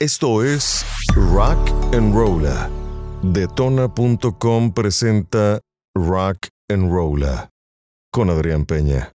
Esto es Rock and Rolla. Detona.com presenta Rock and Rolla con Adrián Peña.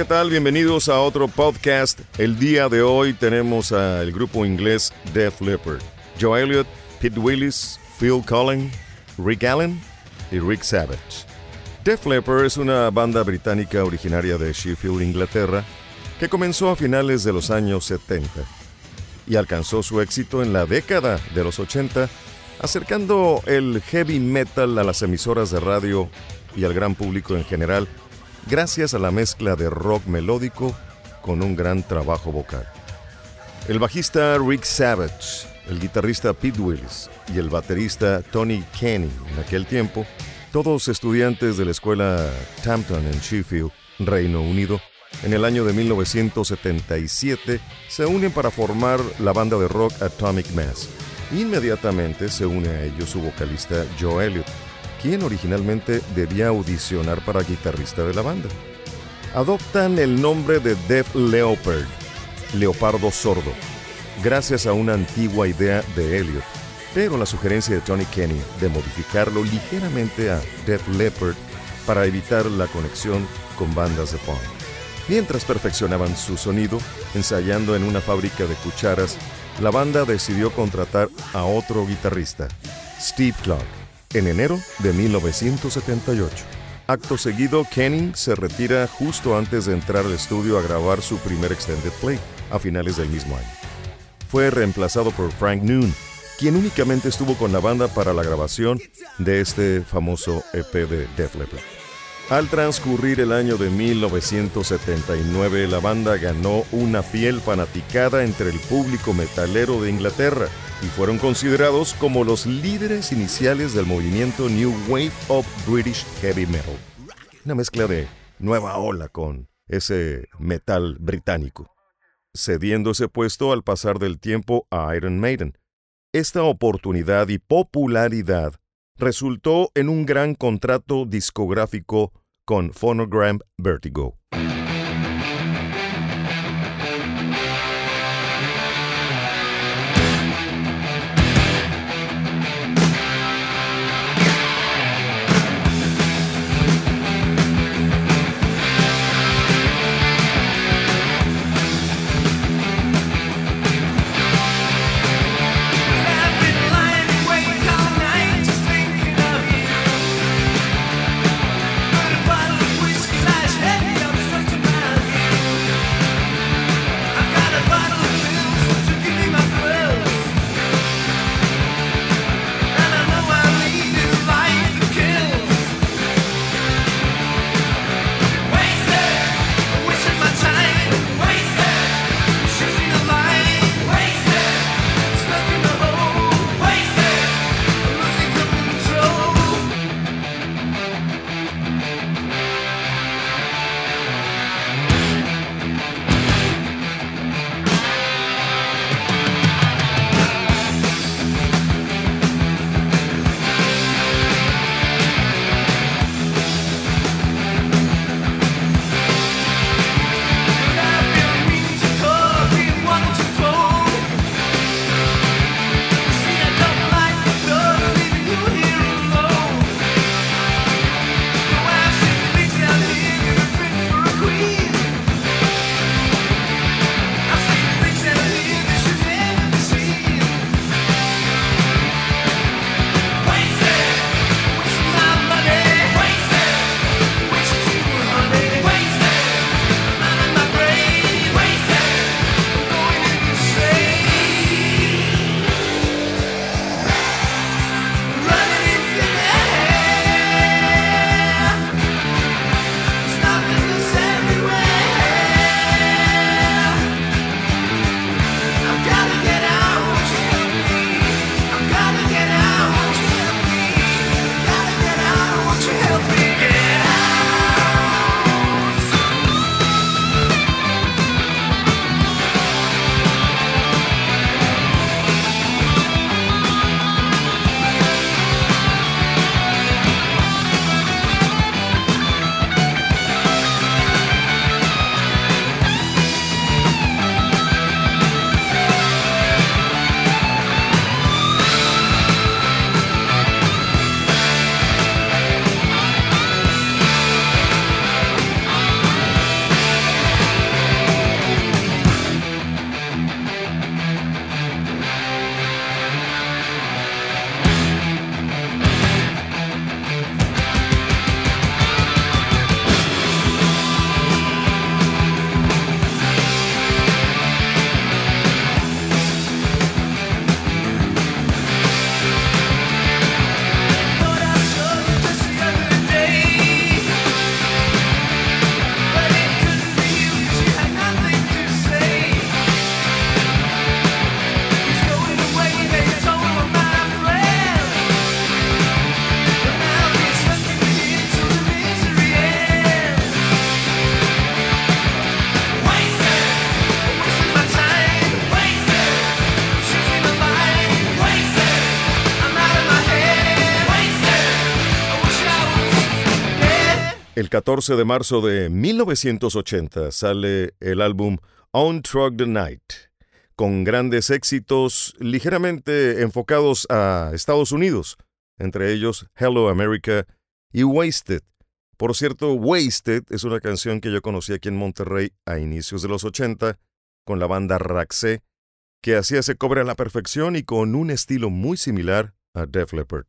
¿Qué tal? Bienvenidos a otro podcast. El día de hoy tenemos al grupo inglés Def Leppard. Joe Elliott, Pete Willis, Phil Collins, Rick Allen y Rick Savage. Def Leppard es una banda británica originaria de Sheffield, Inglaterra, que comenzó a finales de los años 70 y alcanzó su éxito en la década de los 80, acercando el heavy metal a las emisoras de radio y al gran público en general gracias a la mezcla de rock melódico con un gran trabajo vocal. El bajista Rick Savage, el guitarrista Pete Willis y el baterista Tony Kenny en aquel tiempo, todos estudiantes de la escuela Tampton en Sheffield, Reino Unido, En el año de 1977 se unen para formar la banda de rock Atomic Mass. Inmediatamente se une a ellos su vocalista Joe Elliott, quien originalmente debía audicionar para guitarrista de la banda. Adoptan el nombre de Def Leopard, Leopardo Sordo, gracias a una antigua idea de Elliott, pero la sugerencia de Tony Kenny de modificarlo ligeramente a Def Leppard para evitar la conexión con bandas de punk. Mientras perfeccionaban su sonido, ensayando en una fábrica de cucharas, la banda decidió contratar a otro guitarrista, Steve Clark, en enero de 1978. Acto seguido, Kenny se retira justo antes de entrar al estudio a grabar su primer extended play, a finales del mismo año. Fue reemplazado por Frank Noon, quien únicamente estuvo con la banda para la grabación de este famoso EP de Def Leppard. Al transcurrir el año de 1979, la banda ganó una fiel fanaticada entre el público metalero de Inglaterra y fueron considerados como los líderes iniciales del movimiento New Wave of British Heavy Metal. Una mezcla de nueva ola con ese metal británico, cediendo ese puesto al pasar del tiempo a Iron Maiden. Esta oportunidad y popularidad resultó en un gran contrato discográfico con Phonogram Vertigo. 14 de marzo de 1980 sale el álbum On Truck the Night, con grandes éxitos ligeramente enfocados a Estados Unidos, entre ellos Hello America y Wasted. Por cierto, Wasted es una canción que yo conocí aquí en Monterrey a inicios de los 80 con la banda Raxé, que hacía ese cobre a la perfección y con un estilo muy similar a Def Leppard.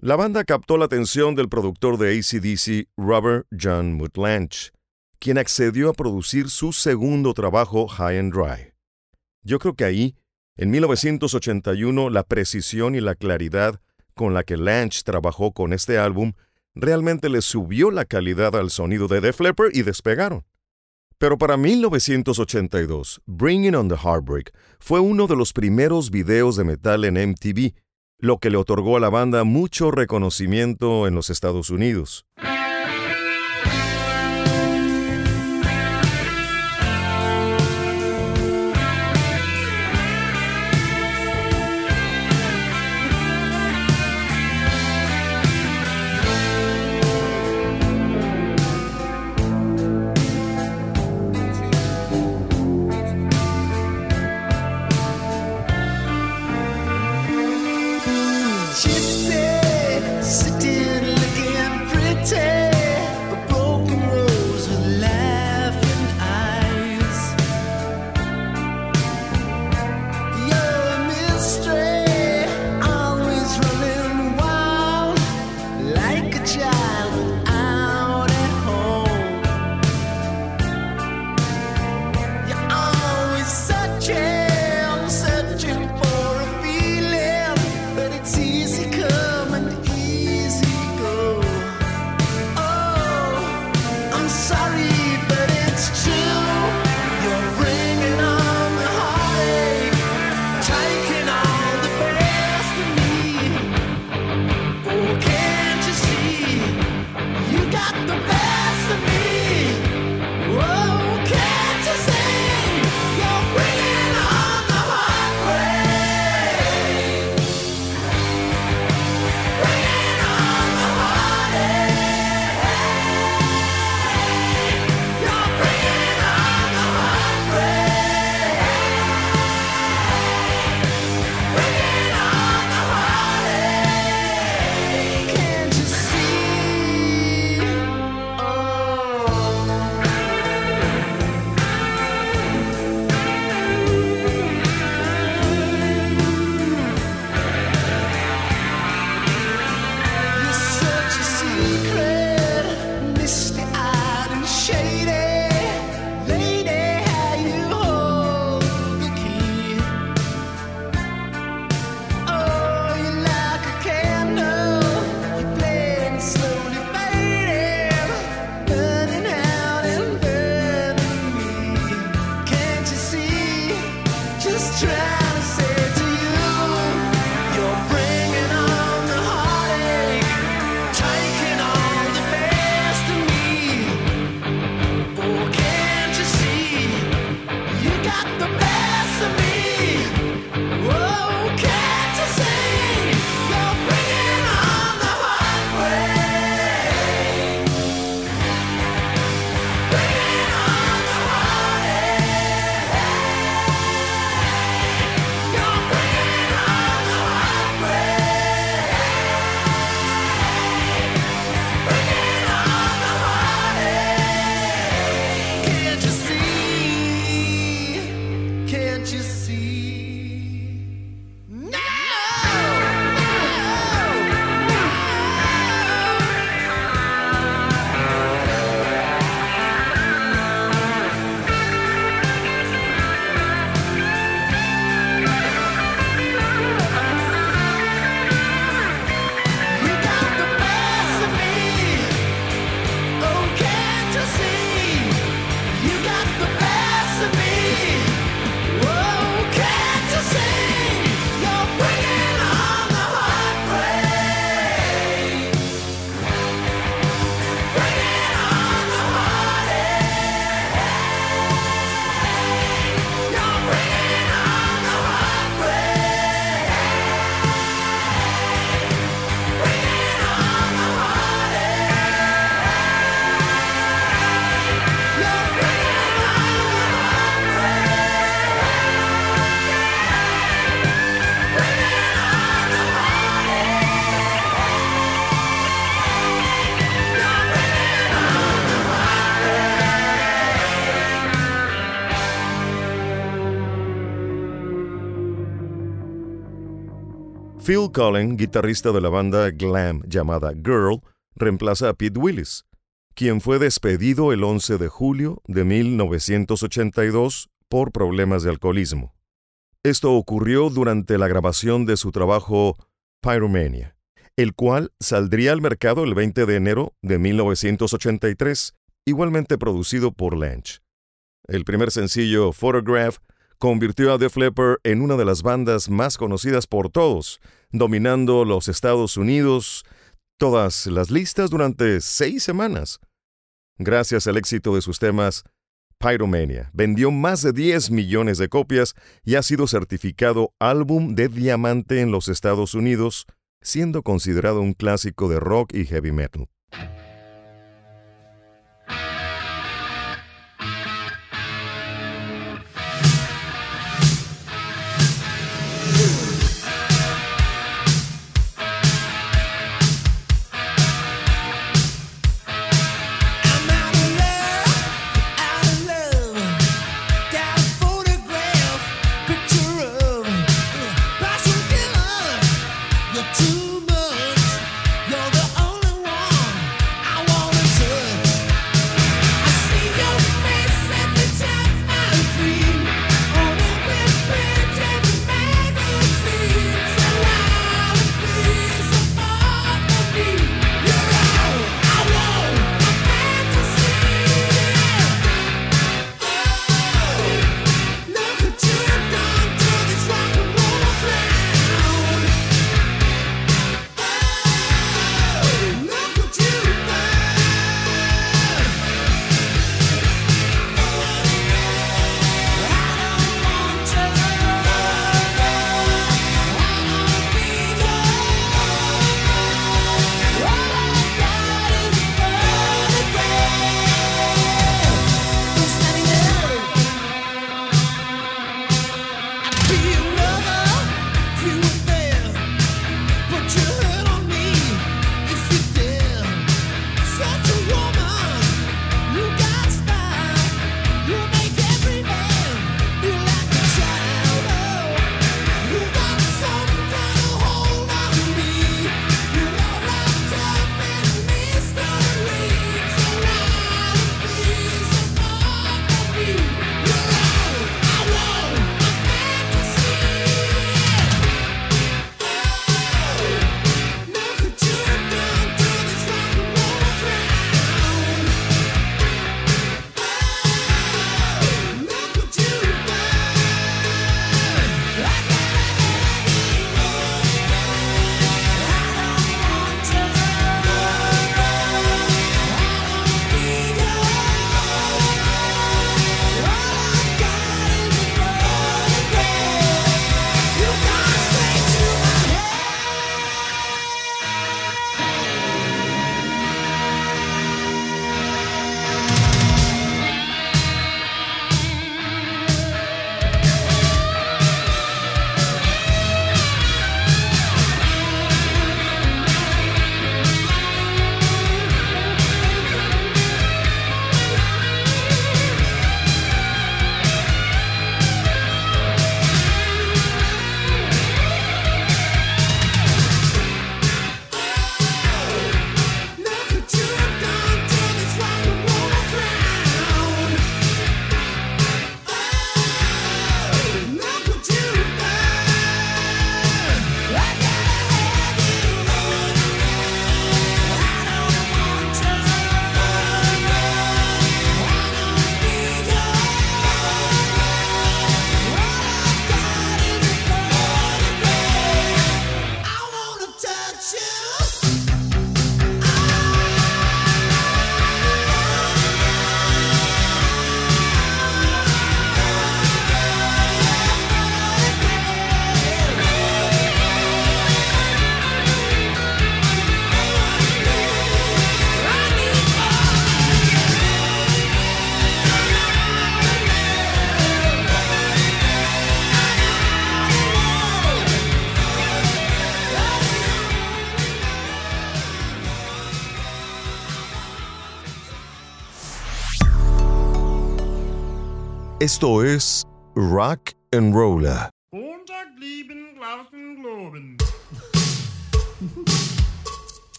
La banda captó la atención del productor de ACDC, Robert John Mutlanch, quien accedió a producir su segundo trabajo, High and Dry. Yo creo que ahí, en 1981, la precisión y la claridad con la que Lange trabajó con este álbum realmente le subió la calidad al sonido de Def Leppard y despegaron. Pero para 1982, Bringing on the Heartbreak fue uno de los primeros videos de metal en MTV lo que le otorgó a la banda mucho reconocimiento en los Estados Unidos. Phil Cullen, guitarrista de la banda glam llamada Girl, reemplaza a Pete Willis, quien fue despedido el 11 de julio de 1982 por problemas de alcoholismo. Esto ocurrió durante la grabación de su trabajo Pyromania, el cual saldría al mercado el 20 de enero de 1983, igualmente producido por Lange. El primer sencillo, Photograph, convirtió a Def Leppard en una de las bandas más conocidas por todos, dominando los Estados Unidos todas las listas durante seis semanas. Gracias al éxito de sus temas, Pyromania vendió más de 10 millones de copias y ha sido certificado álbum de diamante en los Estados Unidos, siendo considerado un clásico de rock y heavy metal. Esto es Rock and Roller.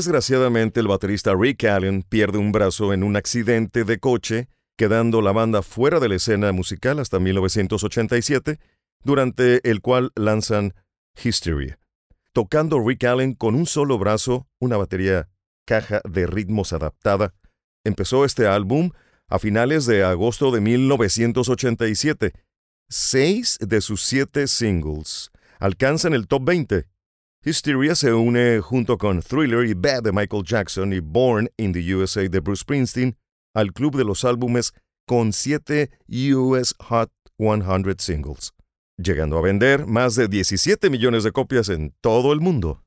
Desgraciadamente, el baterista Rick Allen pierde un brazo en un accidente de coche, quedando la banda fuera de la escena musical hasta 1987, durante el cual lanzan History. Tocando Rick Allen con un solo brazo, una batería caja de ritmos adaptada, empezó este álbum a finales de agosto de 1987. Seis de sus siete singles alcanzan el top 20 Hysteria se une junto con Thriller y Bad de Michael Jackson y Born in the USA de Bruce Springsteen al club de los álbumes con 7 US Hot 100 singles, llegando a vender más de 17 millones de copias en todo el mundo.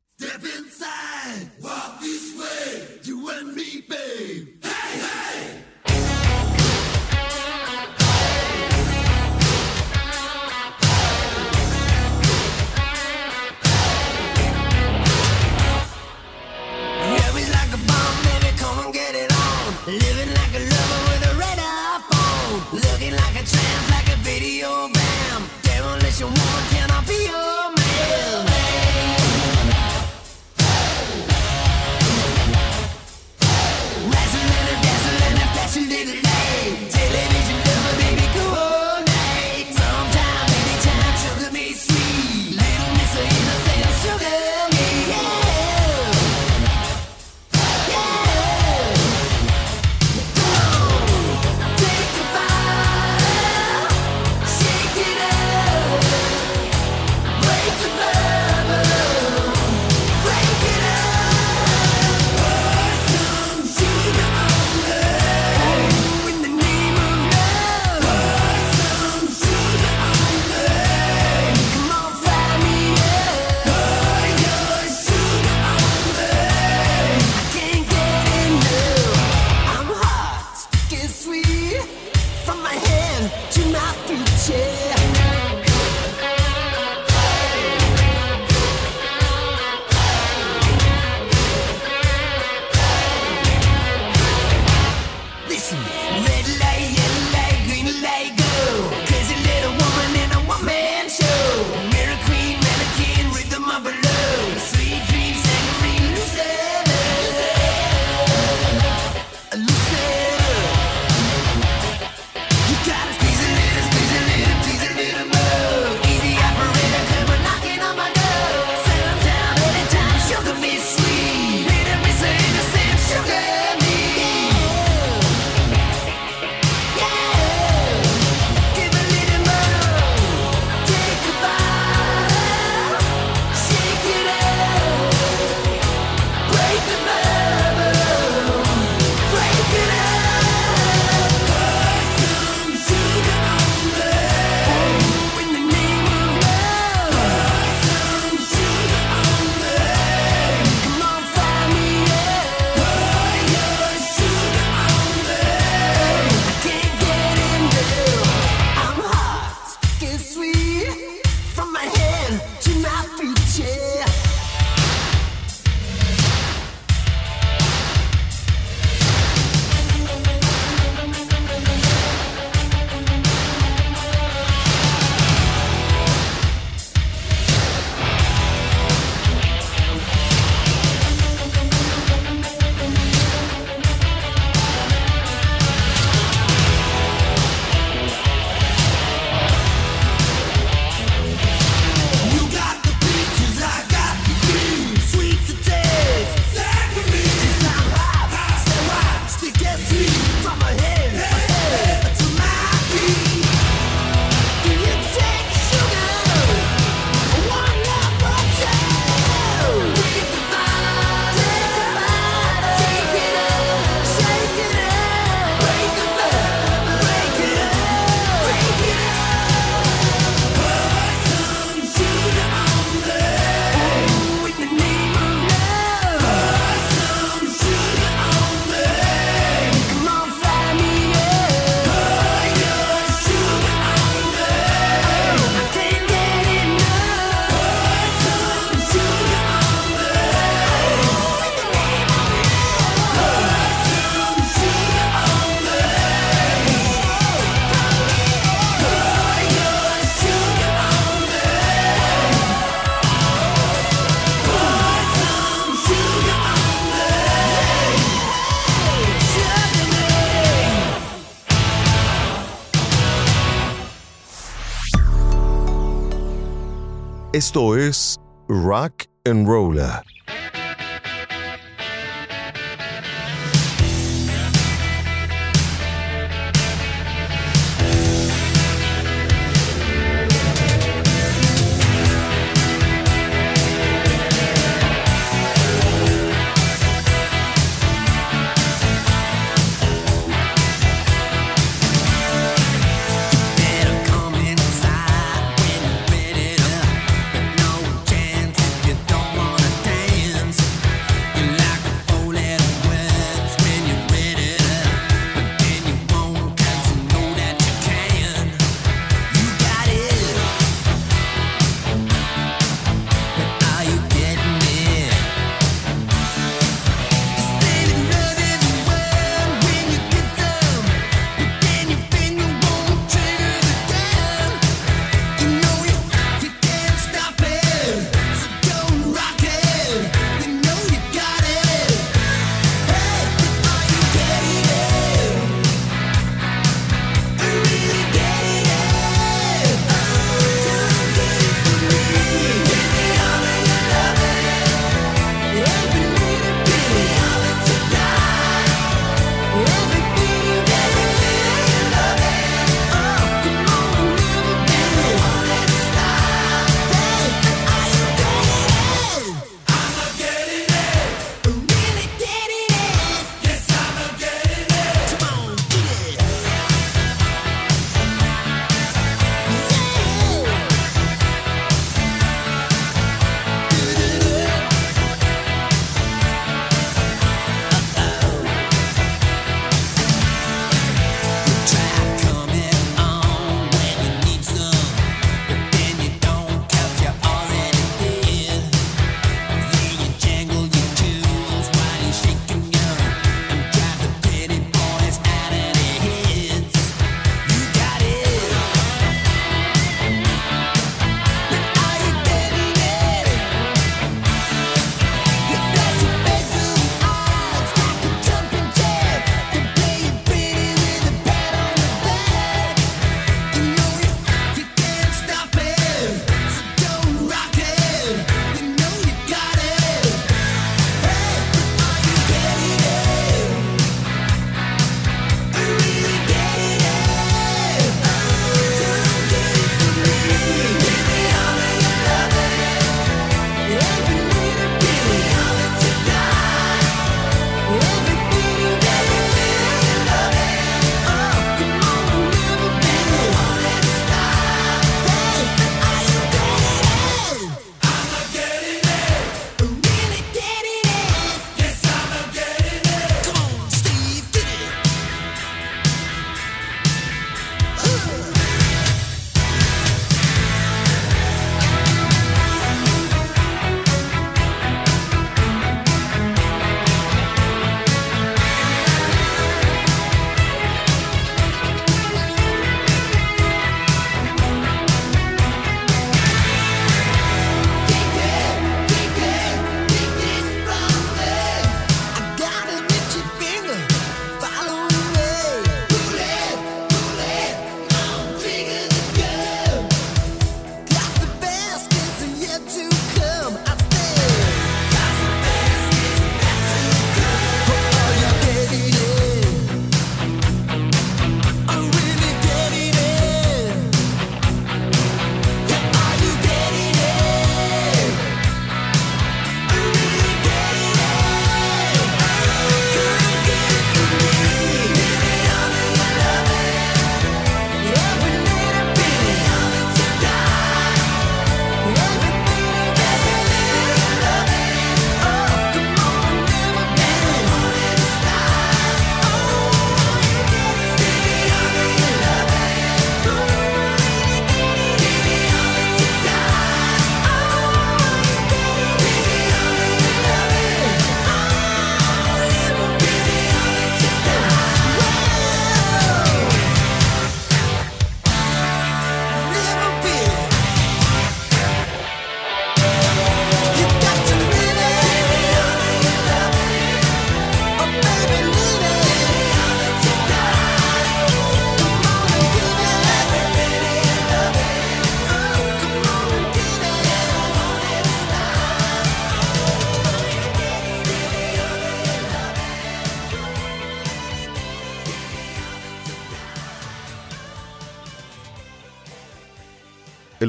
Esto es Rock and Roller.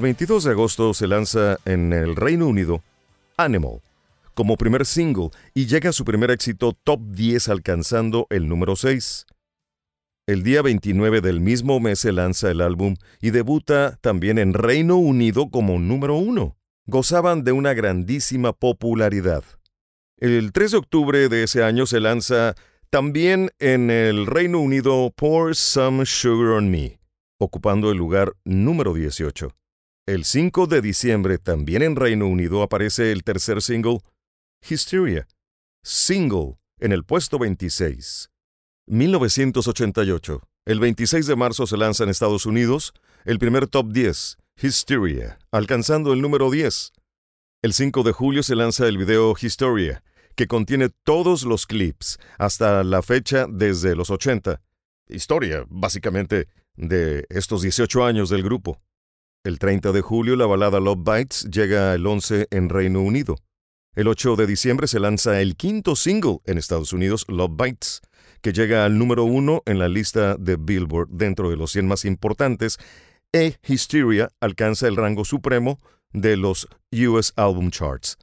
22 de agosto se lanza en el Reino Unido Animal como primer single y llega a su primer éxito top 10 alcanzando el número 6. El día 29 del mismo mes se lanza el álbum y debuta también en Reino Unido como número 1. Gozaban de una grandísima popularidad. El 3 de octubre de ese año se lanza también en el Reino Unido Pour Some Sugar on Me, ocupando el lugar número 18. El 5 de diciembre, también en Reino Unido, aparece el tercer single, Hysteria, single en el puesto 26. 1988. El 26 de marzo se lanza en Estados Unidos el primer top 10, Hysteria, alcanzando el número 10. El 5 de julio se lanza el video Hysteria, que contiene todos los clips hasta la fecha desde los 80. Historia, básicamente, de estos 18 años del grupo. El 30 de julio la balada Love Bites llega el 11 en Reino Unido. El 8 de diciembre se lanza el quinto single en Estados Unidos, Love Bites, que llega al número uno en la lista de Billboard dentro de los 100 más importantes, e Hysteria alcanza el rango supremo de los US Album Charts.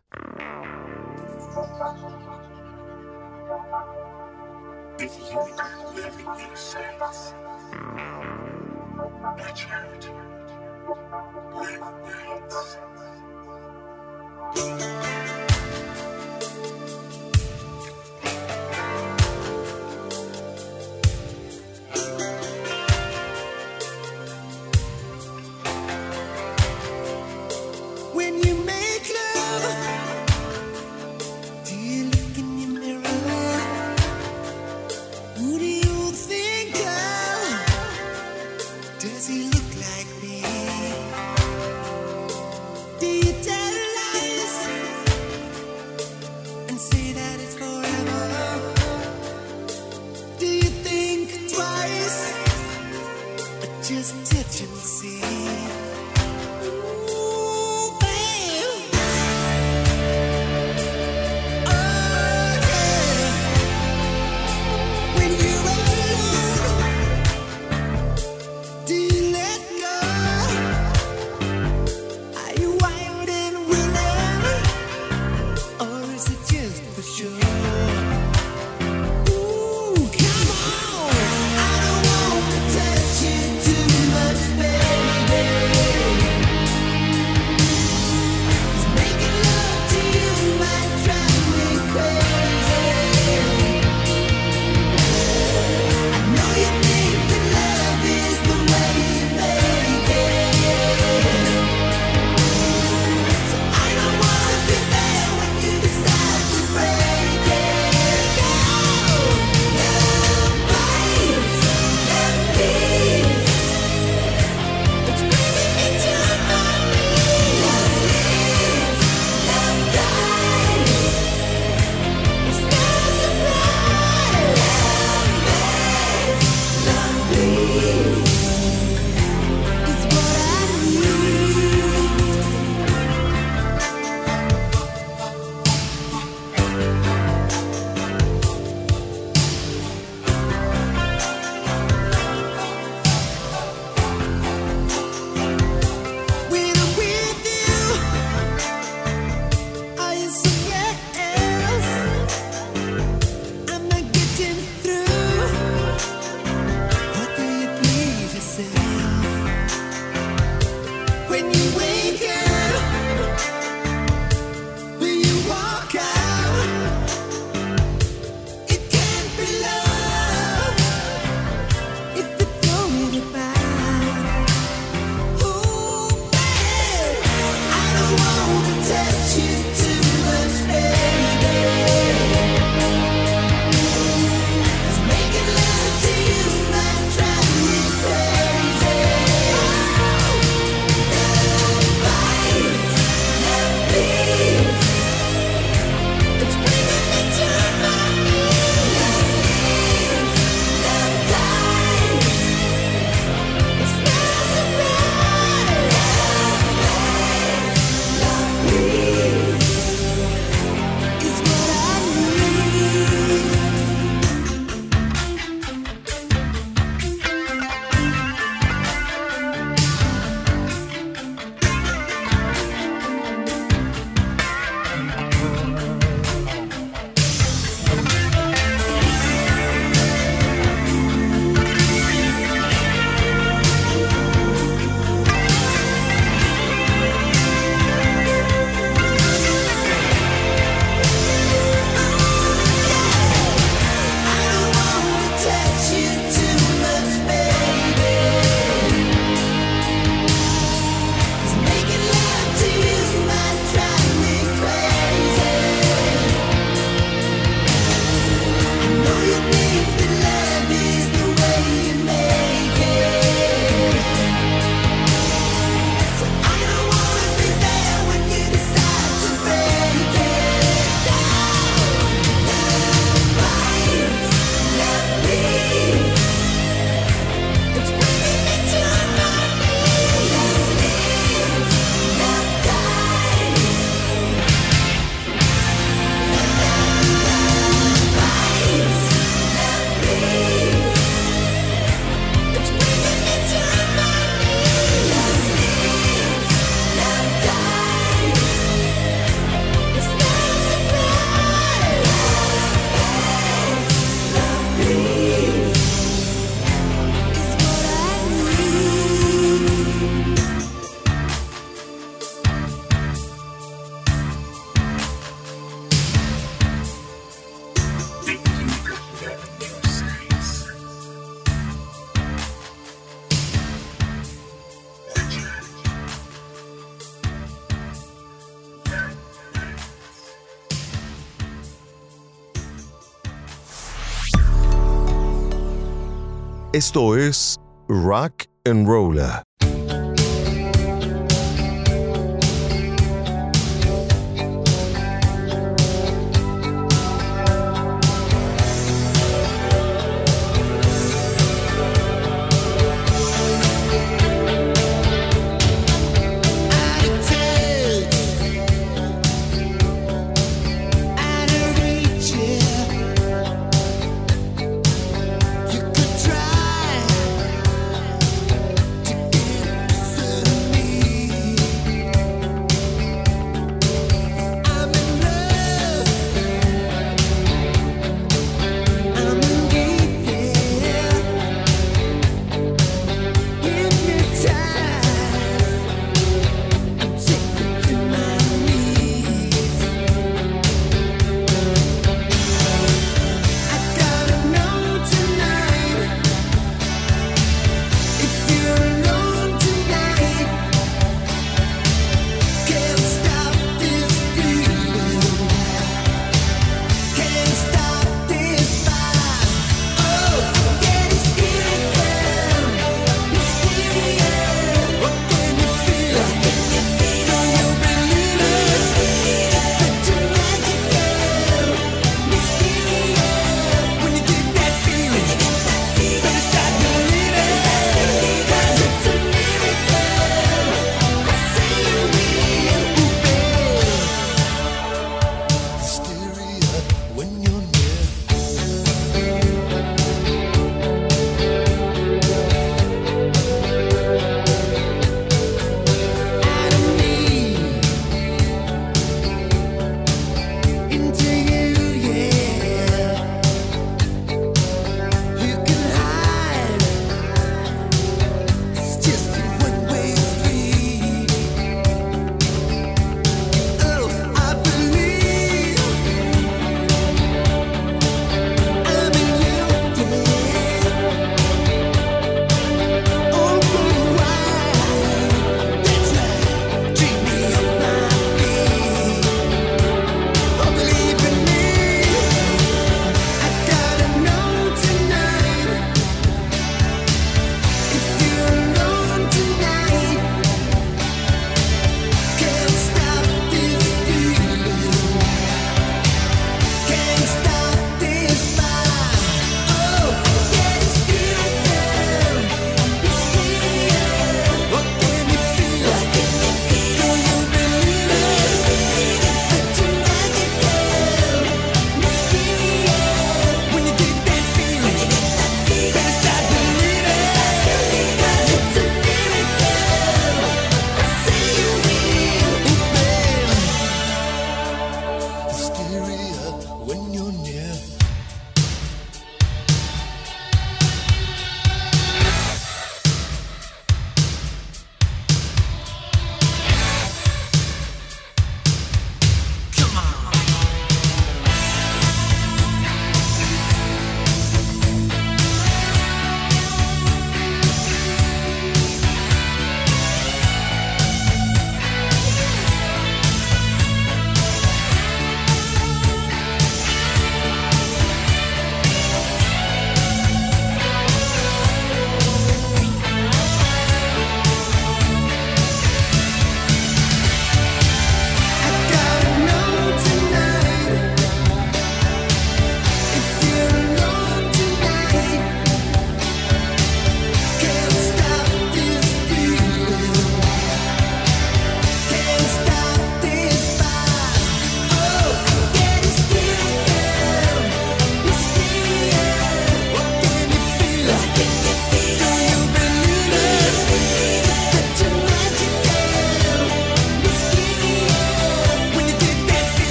Esto es Rock and Roller.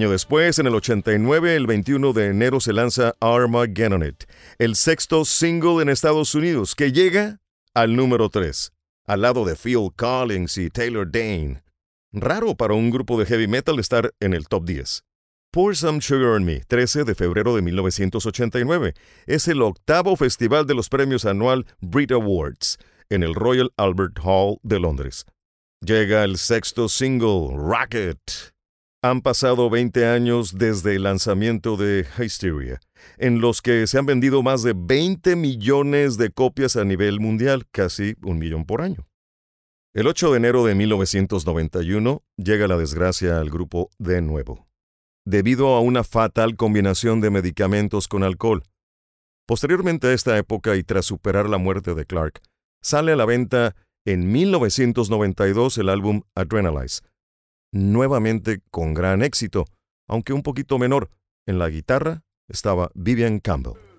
Año después, en el 89, el 21 de enero, se lanza Armageddon It, el sexto single en Estados Unidos, que llega al número 3, al lado de Phil Collins y Taylor Dane. Raro para un grupo de heavy metal estar en el top 10. Pour Some Sugar on Me, 13 de febrero de 1989, es el octavo festival de los premios anual Brit Awards en el Royal Albert Hall de Londres. Llega el sexto single, Rocket. Han pasado 20 años desde el lanzamiento de Hysteria, en los que se han vendido más de 20 millones de copias a nivel mundial, casi un millón por año. El 8 de enero de 1991 llega la desgracia al grupo de nuevo, debido a una fatal combinación de medicamentos con alcohol. Posteriormente a esta época y tras superar la muerte de Clark, sale a la venta en 1992 el álbum Adrenalize, nuevamente con gran éxito, aunque un poquito menor. En la guitarra estaba Vivian Campbell.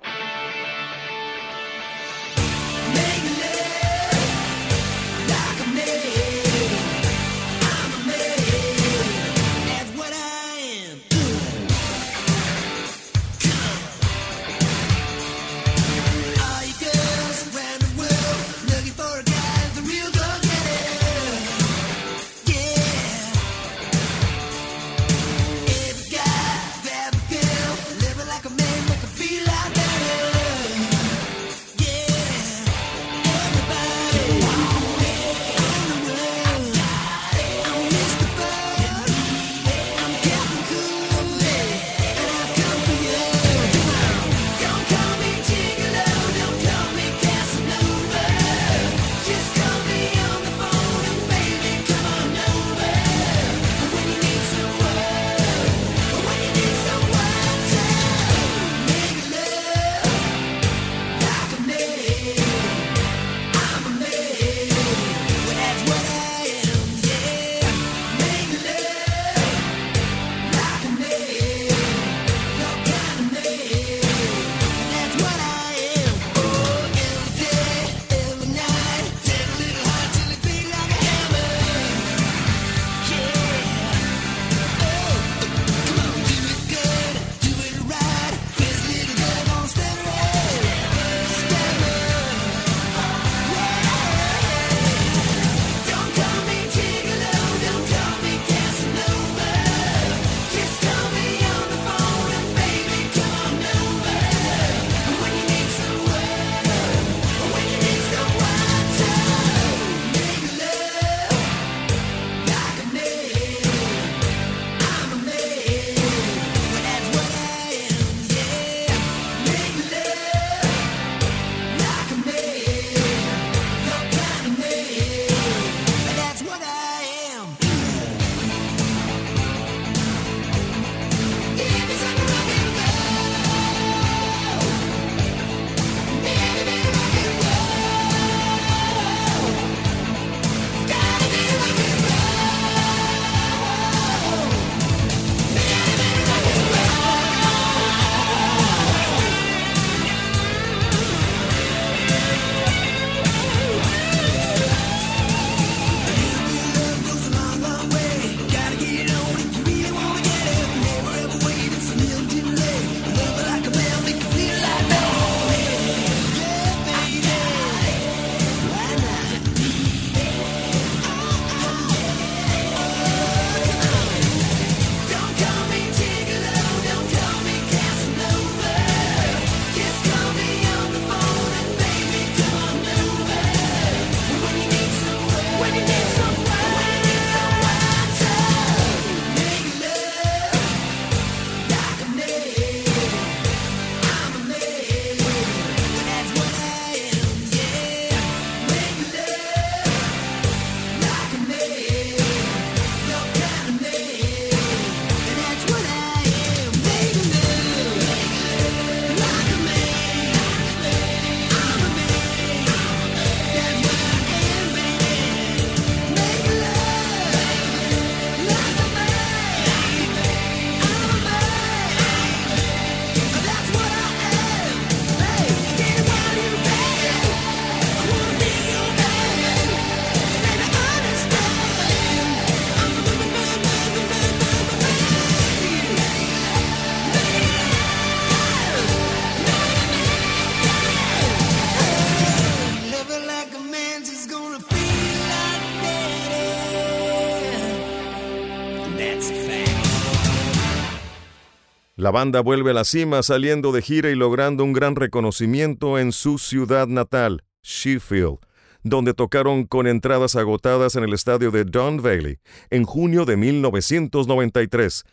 La banda vuelve a la cima saliendo de gira y logrando un gran reconocimiento en su ciudad natal, Sheffield, donde tocaron con entradas agotadas en el estadio de Don Valley en junio de 1993.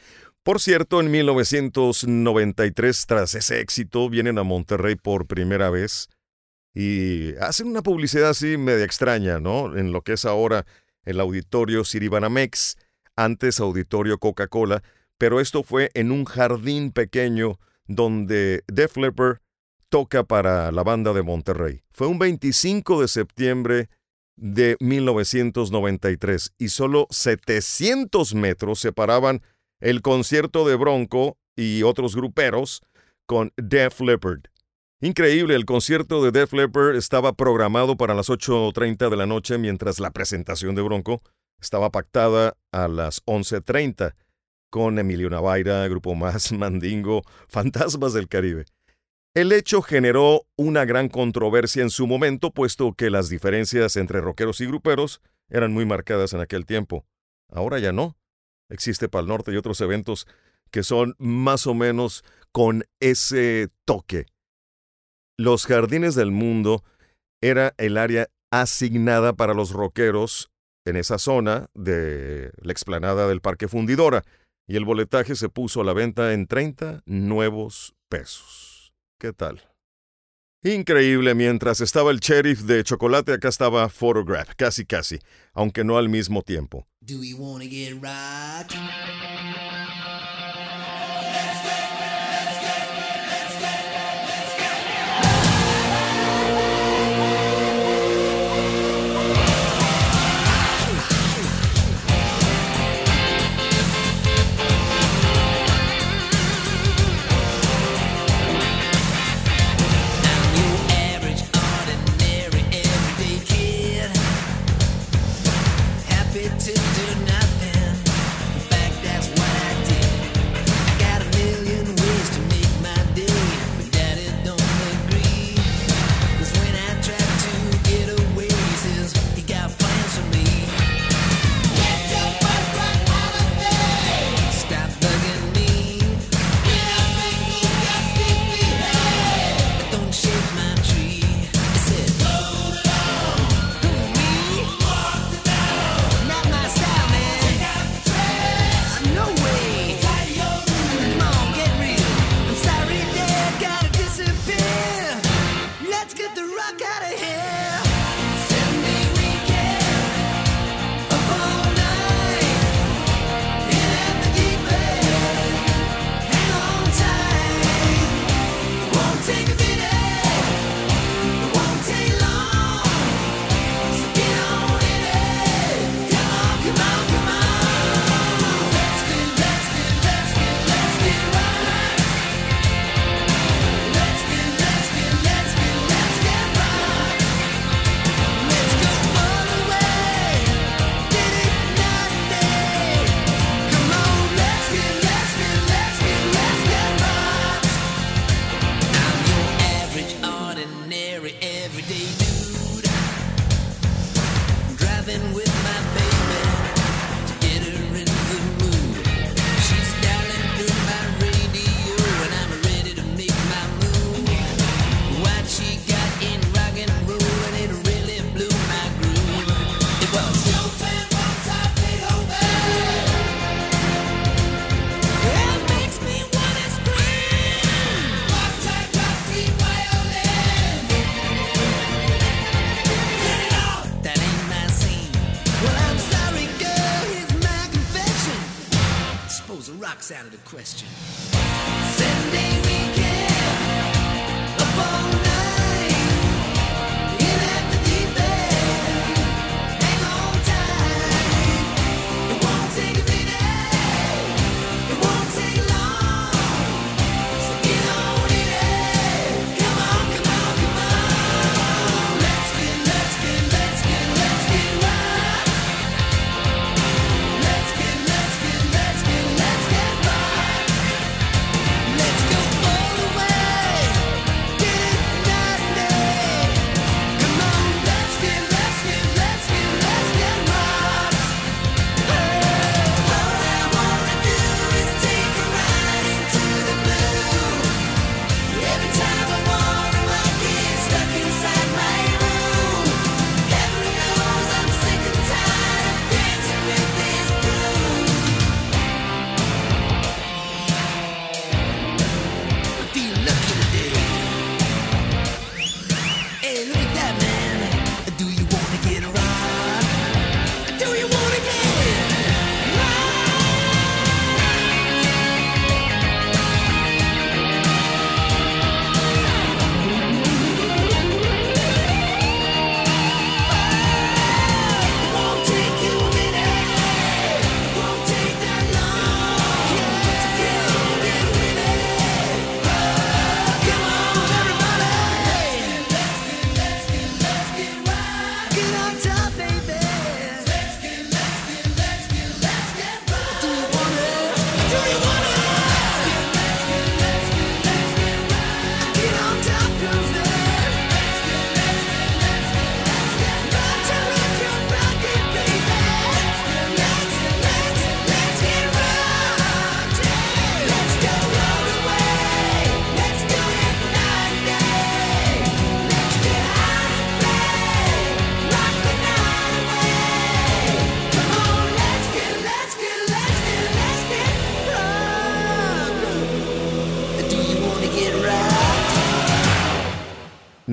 Por cierto, en 1993, tras ese éxito, vienen a Monterrey por primera vez y hacen una publicidad así media extraña, ¿no? En lo que es ahora el auditorio Siribanamex, antes auditorio Coca-Cola, pero esto fue en un jardín pequeño donde Def Leppard toca para la banda de Monterrey. Fue un 25 de septiembre de 1993 y solo 700 metros separaban el concierto de Bronco y otros gruperos con Def Leppard. Increíble, el concierto de Def Leppard estaba programado para las 8.30 de la noche mientras la presentación de Bronco estaba pactada a las 11.30 con Emilio Navaira, Grupo Más, Mandingo, Fantasmas del Caribe. El hecho generó una gran controversia en su momento, puesto que las diferencias entre rockeros y gruperos eran muy marcadas en aquel tiempo. Ahora ya no. Existe Pal Norte y otros eventos que son más o menos con ese toque los Jardines del Mundo era el área asignada para los rockeros en esa zona de la explanada del Parque Fundidora y el boletaje se puso a la venta en 30 nuevos pesos. ¿Qué tal? Increíble, mientras estaba el sheriff de chocolate, acá estaba Photograph, casi casi, aunque no al mismo tiempo.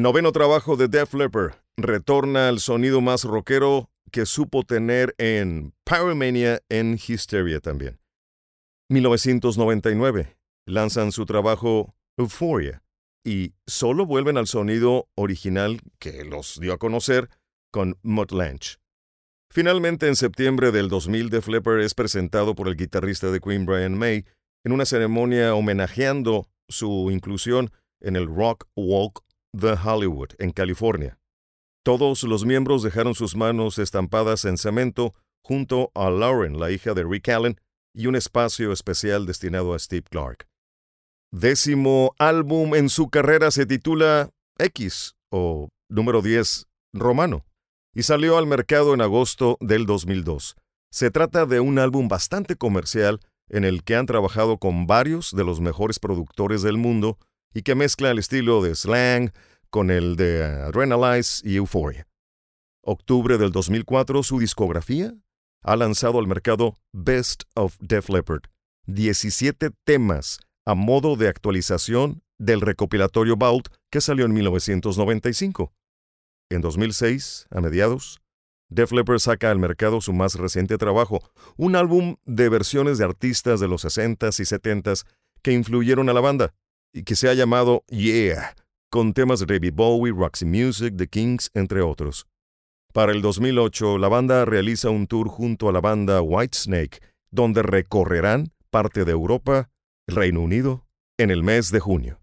Noveno trabajo de Def Leppard retorna al sonido más rockero que supo tener en Pyromania en Hysteria también. 1999 lanzan su trabajo Euphoria y solo vuelven al sonido original que los dio a conocer con Mutt Lange. Finalmente, en septiembre del 2000, Def Leppard es presentado por el guitarrista de Queen Brian May en una ceremonia homenajeando su inclusión en el Rock Walk The Hollywood, en California. Todos los miembros dejaron sus manos estampadas en cemento junto a Lauren, la hija de Rick Allen, y un espacio especial destinado a Steve Clark. Décimo álbum en su carrera se titula X o número 10 romano y salió al mercado en agosto del 2002. Se trata de un álbum bastante comercial en el que han trabajado con varios de los mejores productores del mundo y que mezcla el estilo de Slang con el de Adrenalize y Euphoria. Octubre del 2004, su discografía ha lanzado al mercado Best of Def Leppard, 17 temas a modo de actualización del recopilatorio Vault que salió en 1995. En 2006, a mediados, Def Leppard saca al mercado su más reciente trabajo, un álbum de versiones de artistas de los 60s y 70s que influyeron a la banda, y que se ha llamado Yeah, con temas de David Bowie, Roxy Music, The Kings, entre otros. Para el 2008, la banda realiza un tour junto a la banda Whitesnake, donde recorrerán parte de Europa, Reino Unido, en el mes de junio.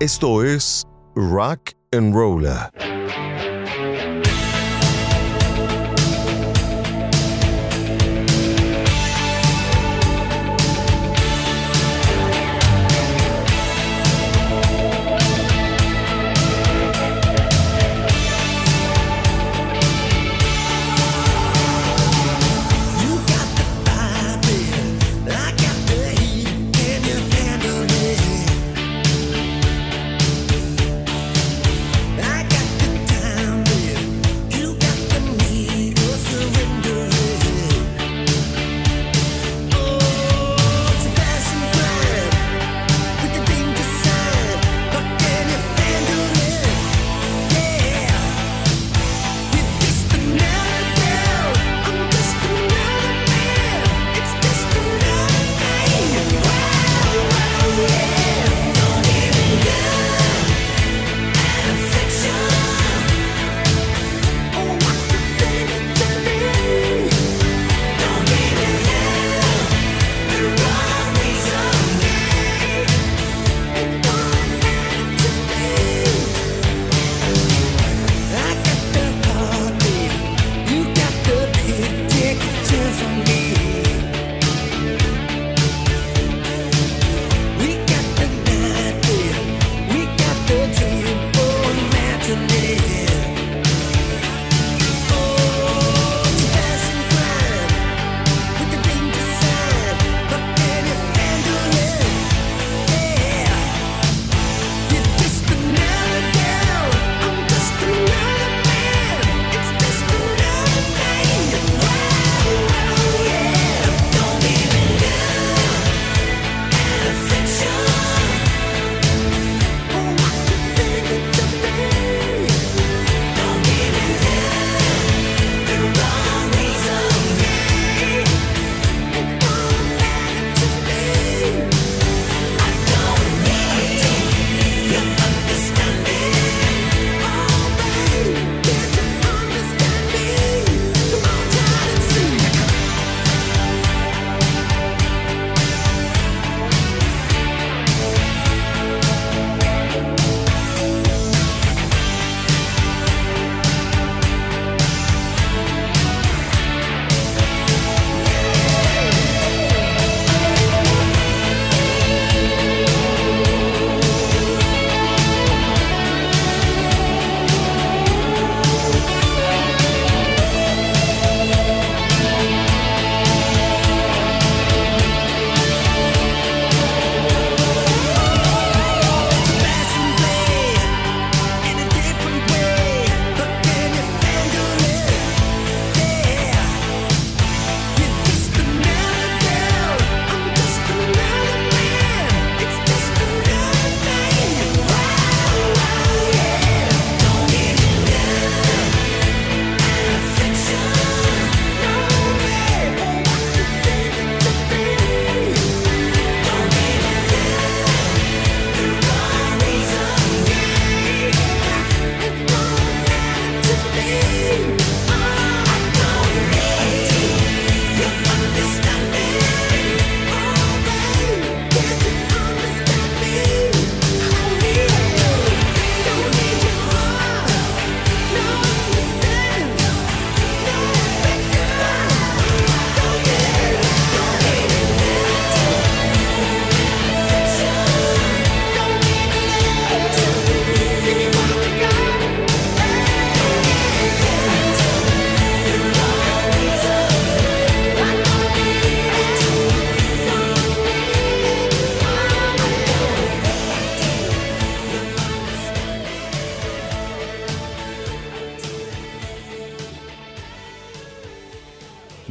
Esto es Rock and Roller.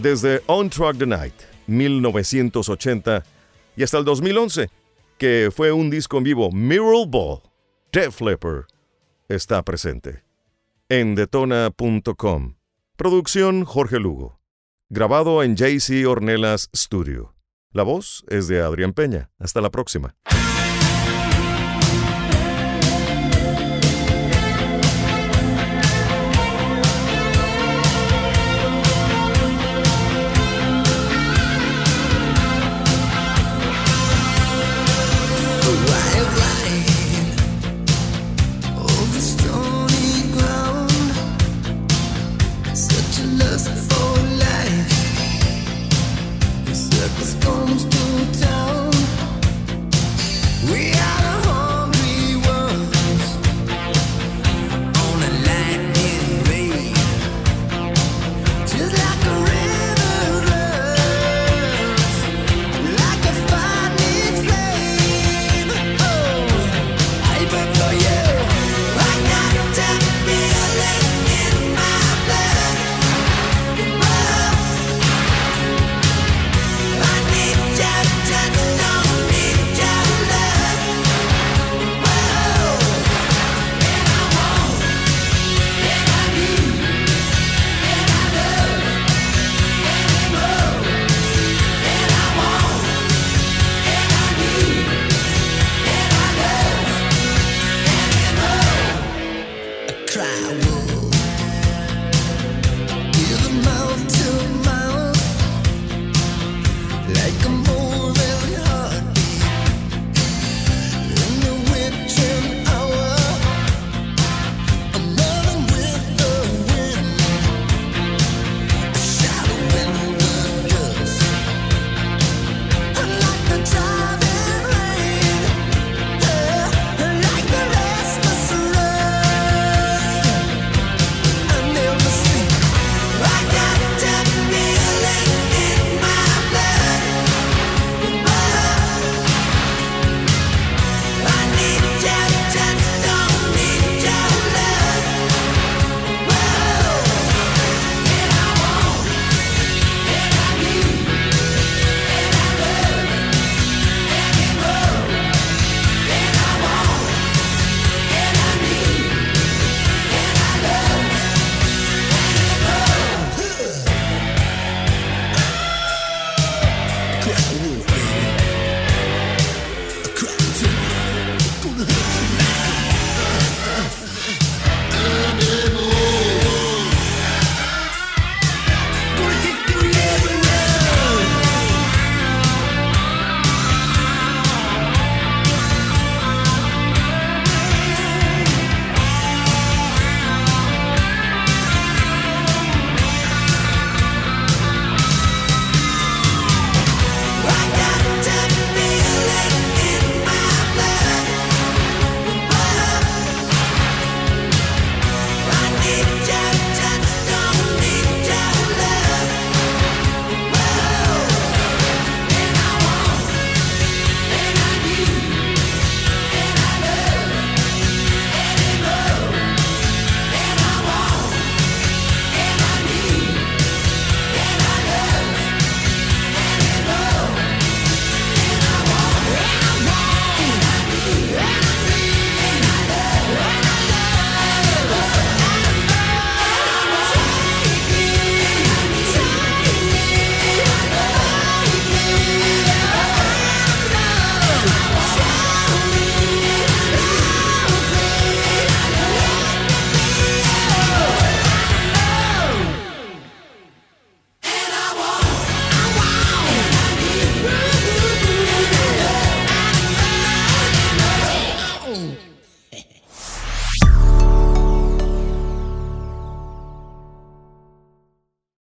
Desde On Track the Night, 1980, y hasta el 2011, que fue un disco en vivo, Mirror Ball, Def Leppard, está presente. En detona.com. Producción Jorge Lugo. Grabado en JC Ornelas Studio. La voz es de Adrián Peña. Hasta la próxima.